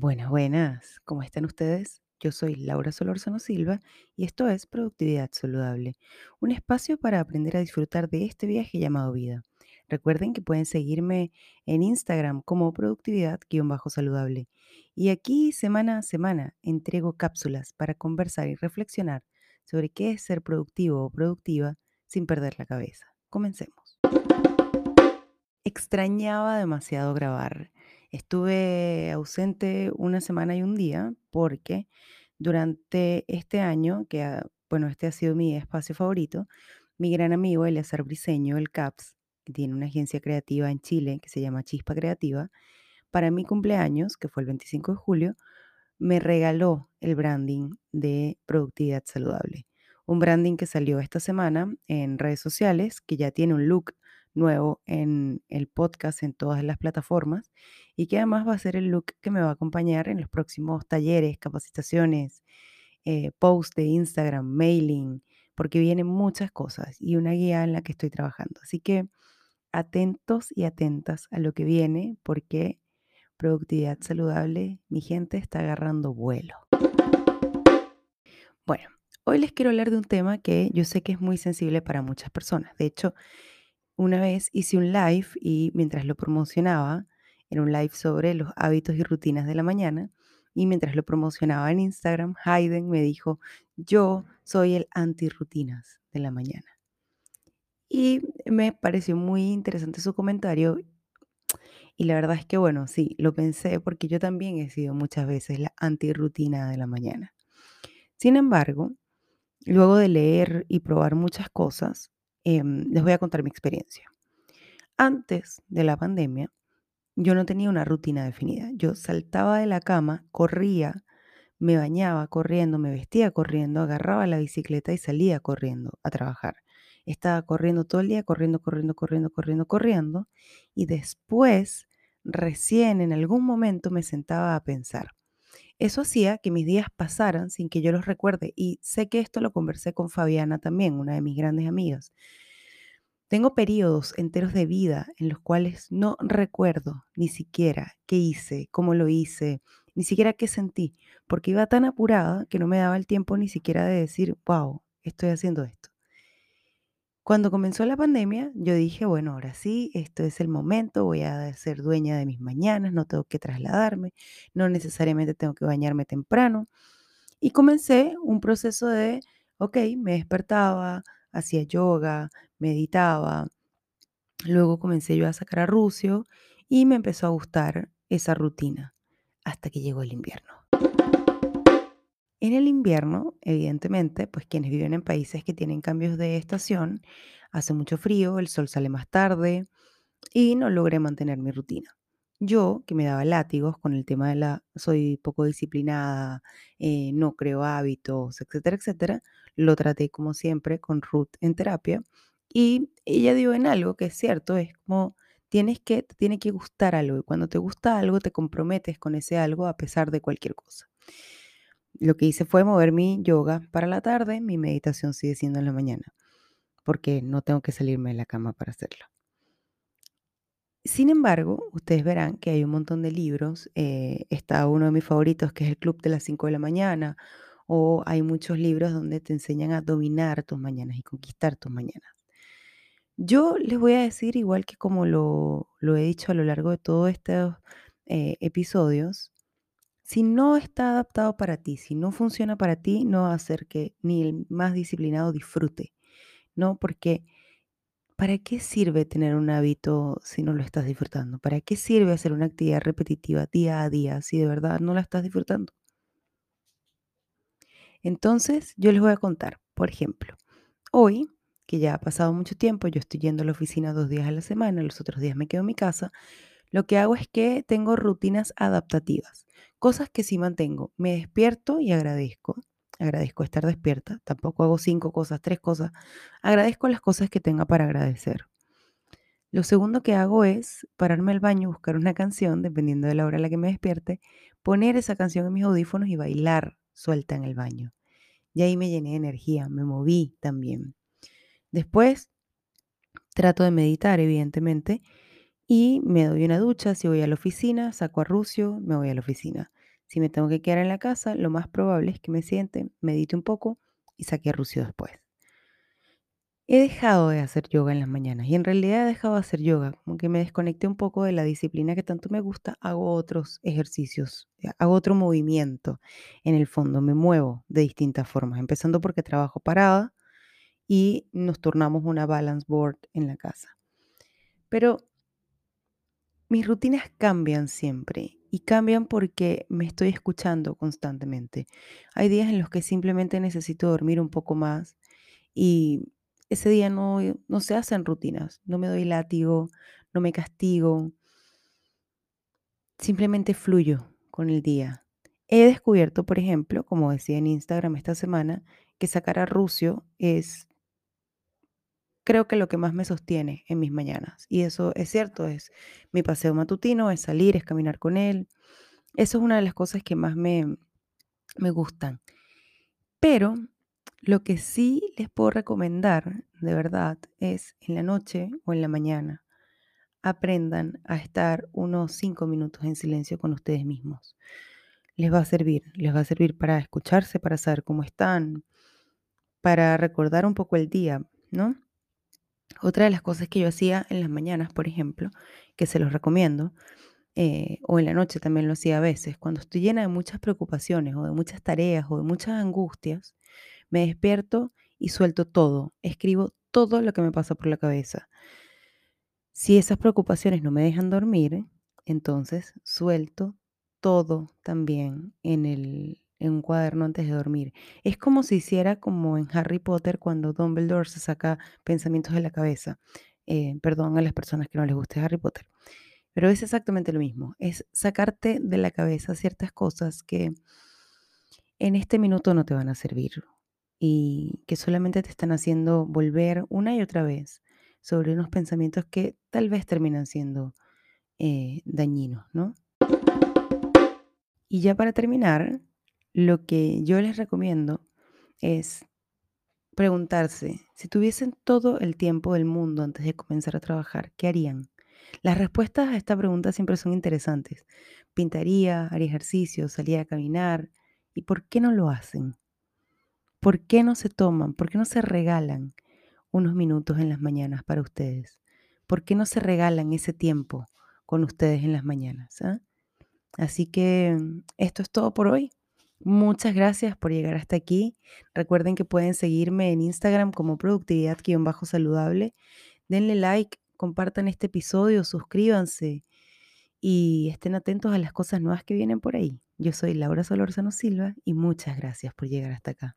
Buenas, buenas. ¿Cómo están ustedes? Yo soy Laura Solórzano Silva y esto es Productividad Saludable, un espacio para aprender a disfrutar de este viaje llamado vida. Recuerden que pueden seguirme en Instagram como productividad-saludable. Y aquí semana a semana entrego cápsulas para conversar y reflexionar sobre qué es ser productivo o productiva sin perder la cabeza. Comencemos. Extrañaba demasiado grabar. Estuve ausente una semana y un día porque durante este año, que bueno, este ha sido mi espacio favorito, mi gran amigo Eleazar Briseño, el CAPS, que tiene una agencia creativa en Chile que se llama Chispa Creativa, para mi cumpleaños, que fue el 25 de julio, me regaló el branding de productividad saludable. Un branding que salió esta semana en redes sociales, que ya tiene un look nuevo en el podcast en todas las plataformas y que además va a ser el look que me va a acompañar en los próximos talleres, capacitaciones, eh, posts de Instagram, mailing, porque vienen muchas cosas y una guía en la que estoy trabajando. Así que atentos y atentas a lo que viene porque productividad saludable, mi gente está agarrando vuelo. Bueno, hoy les quiero hablar de un tema que yo sé que es muy sensible para muchas personas. De hecho, una vez hice un live y mientras lo promocionaba, era un live sobre los hábitos y rutinas de la mañana, y mientras lo promocionaba en Instagram, Hayden me dijo, yo soy el anti-rutinas de la mañana. Y me pareció muy interesante su comentario y la verdad es que, bueno, sí, lo pensé porque yo también he sido muchas veces la anti-rutina de la mañana. Sin embargo, luego de leer y probar muchas cosas, em, les voy a contar mi experiencia. Antes de la pandemia, yo no tenía una rutina definida. Yo saltaba de la cama, corría, me bañaba corriendo, me vestía corriendo, agarraba la bicicleta y salía corriendo a trabajar. Estaba corriendo todo el día, corriendo, corriendo, corriendo, corriendo, corriendo. Y después, recién en algún momento me sentaba a pensar. Eso hacía que mis días pasaran sin que yo los recuerde. Y sé que esto lo conversé con Fabiana también, una de mis grandes amigas. Tengo periodos enteros de vida en los cuales no recuerdo ni siquiera qué hice, cómo lo hice, ni siquiera qué sentí, porque iba tan apurada que no me daba el tiempo ni siquiera de decir, wow, estoy haciendo esto. Cuando comenzó la pandemia, yo dije, bueno, ahora sí, esto es el momento, voy a ser dueña de mis mañanas, no tengo que trasladarme, no necesariamente tengo que bañarme temprano. Y comencé un proceso de, ok, me despertaba, hacía yoga, meditaba, luego comencé yo a sacar a Rucio y me empezó a gustar esa rutina hasta que llegó el invierno. En el invierno, evidentemente, pues quienes viven en países que tienen cambios de estación, hace mucho frío, el sol sale más tarde y no logré mantener mi rutina. Yo, que me daba látigos con el tema de la, soy poco disciplinada, eh, no creo hábitos, etcétera, etcétera, lo traté como siempre con Ruth en terapia y ella dio en algo que es cierto, es como tienes que, tiene que gustar algo y cuando te gusta algo te comprometes con ese algo a pesar de cualquier cosa. Lo que hice fue mover mi yoga para la tarde, mi meditación sigue siendo en la mañana, porque no tengo que salirme de la cama para hacerlo. Sin embargo, ustedes verán que hay un montón de libros. eh, está uno de mis favoritos, que es el Club de las 5 de la mañana, o hay muchos libros donde te enseñan a dominar tus mañanas y conquistar tus mañanas. Yo les voy a decir, igual que como lo, he dicho a lo largo de todos estos eh, episodios, si no está adaptado para ti, si no funciona para ti, no va a hacer que ni el más disciplinado disfrute, ¿no? Porque ¿para qué sirve tener un hábito si no lo estás disfrutando? ¿Para qué sirve hacer una actividad repetitiva día a día si de verdad no la estás disfrutando? Entonces, yo les voy a contar, por ejemplo, hoy, que ya ha pasado mucho tiempo, yo estoy yendo a la oficina dos días a la semana, los otros días me quedo en mi casa, lo que hago es que tengo rutinas adaptativas, cosas que sí mantengo. Me despierto y agradezco. Agradezco estar despierta. Tampoco hago cinco cosas, tres cosas. Agradezco las cosas que tenga para agradecer. Lo segundo que hago es pararme al baño, buscar una canción, dependiendo de la hora a la que me despierte, poner esa canción en mis audífonos y bailar suelta en el baño. Y ahí me llené de energía, me moví también. Después trato de meditar, evidentemente, y me doy una ducha. Si voy a la oficina, saco a Rucio, me voy a la oficina. Si me tengo que quedar en la casa, lo más probable es que me siente, medite un poco y saque a Rucio después. He dejado de hacer yoga en las mañanas y en realidad he dejado de hacer yoga, como que me desconecté un poco de la disciplina que tanto me gusta, hago otros ejercicios, hago otro movimiento en el fondo, me muevo de distintas formas, empezando porque trabajo parada y nos tornamos una balance board en la casa. Pero mis rutinas cambian siempre y cambian porque me estoy escuchando constantemente. Hay días en los que simplemente necesito dormir un poco más y ese día no, no se hacen rutinas, no me doy látigo, no me castigo, simplemente fluyo con el día. He descubierto, por ejemplo, como decía en Instagram esta semana, que sacar a Rucio es creo que lo que más me sostiene en mis mañanas. Y eso es cierto, es mi paseo matutino, es salir, es caminar con él. Eso es una de las cosas que más me, me gustan. Pero lo que sí les puedo recomendar, de verdad, es en la noche o en la mañana, aprendan a estar unos cinco minutos en silencio con ustedes mismos. Les va a servir, les va a servir para escucharse, para saber cómo están, para recordar un poco el día, ¿no? Otra de las cosas que yo hacía en las mañanas, por ejemplo, que se los recomiendo, eh, o en la noche también lo hacía a veces, cuando estoy llena de muchas preocupaciones o de muchas tareas o de muchas angustias, me despierto y suelto todo, escribo todo lo que me pasa por la cabeza. Si esas preocupaciones no me dejan dormir, entonces suelto todo también en el, en un cuaderno antes de dormir. Es como si hiciera como en Harry Potter cuando Dumbledore se saca pensamientos de la cabeza. Eh, perdón a las personas que no les guste Harry Potter. Pero es exactamente lo mismo. Es sacarte de la cabeza ciertas cosas que en este minuto no te van a servir y que solamente te están haciendo volver una y otra vez sobre unos pensamientos que tal vez terminan siendo eh, dañinos, ¿no? Y ya para terminar, lo que yo les recomiendo es preguntarse, si tuviesen todo el tiempo del mundo antes de comenzar a trabajar, ¿qué harían? Las respuestas a esta pregunta siempre son interesantes. Pintaría, haría ejercicio, salía a caminar. ¿Y por qué no lo hacen? ¿Por qué no se toman? ¿Por qué no se regalan unos minutos en las mañanas para ustedes? ¿Por qué no se regalan ese tiempo con ustedes en las mañanas? Ah? Así que mm, esto es todo por hoy. Muchas gracias por llegar hasta aquí. Recuerden que pueden seguirme en Instagram como productividad-saludable. Denle like, compartan este episodio, suscríbanse y estén atentos a las cosas nuevas que vienen por ahí. Yo soy Laura Solorzano Silva y muchas gracias por llegar hasta acá.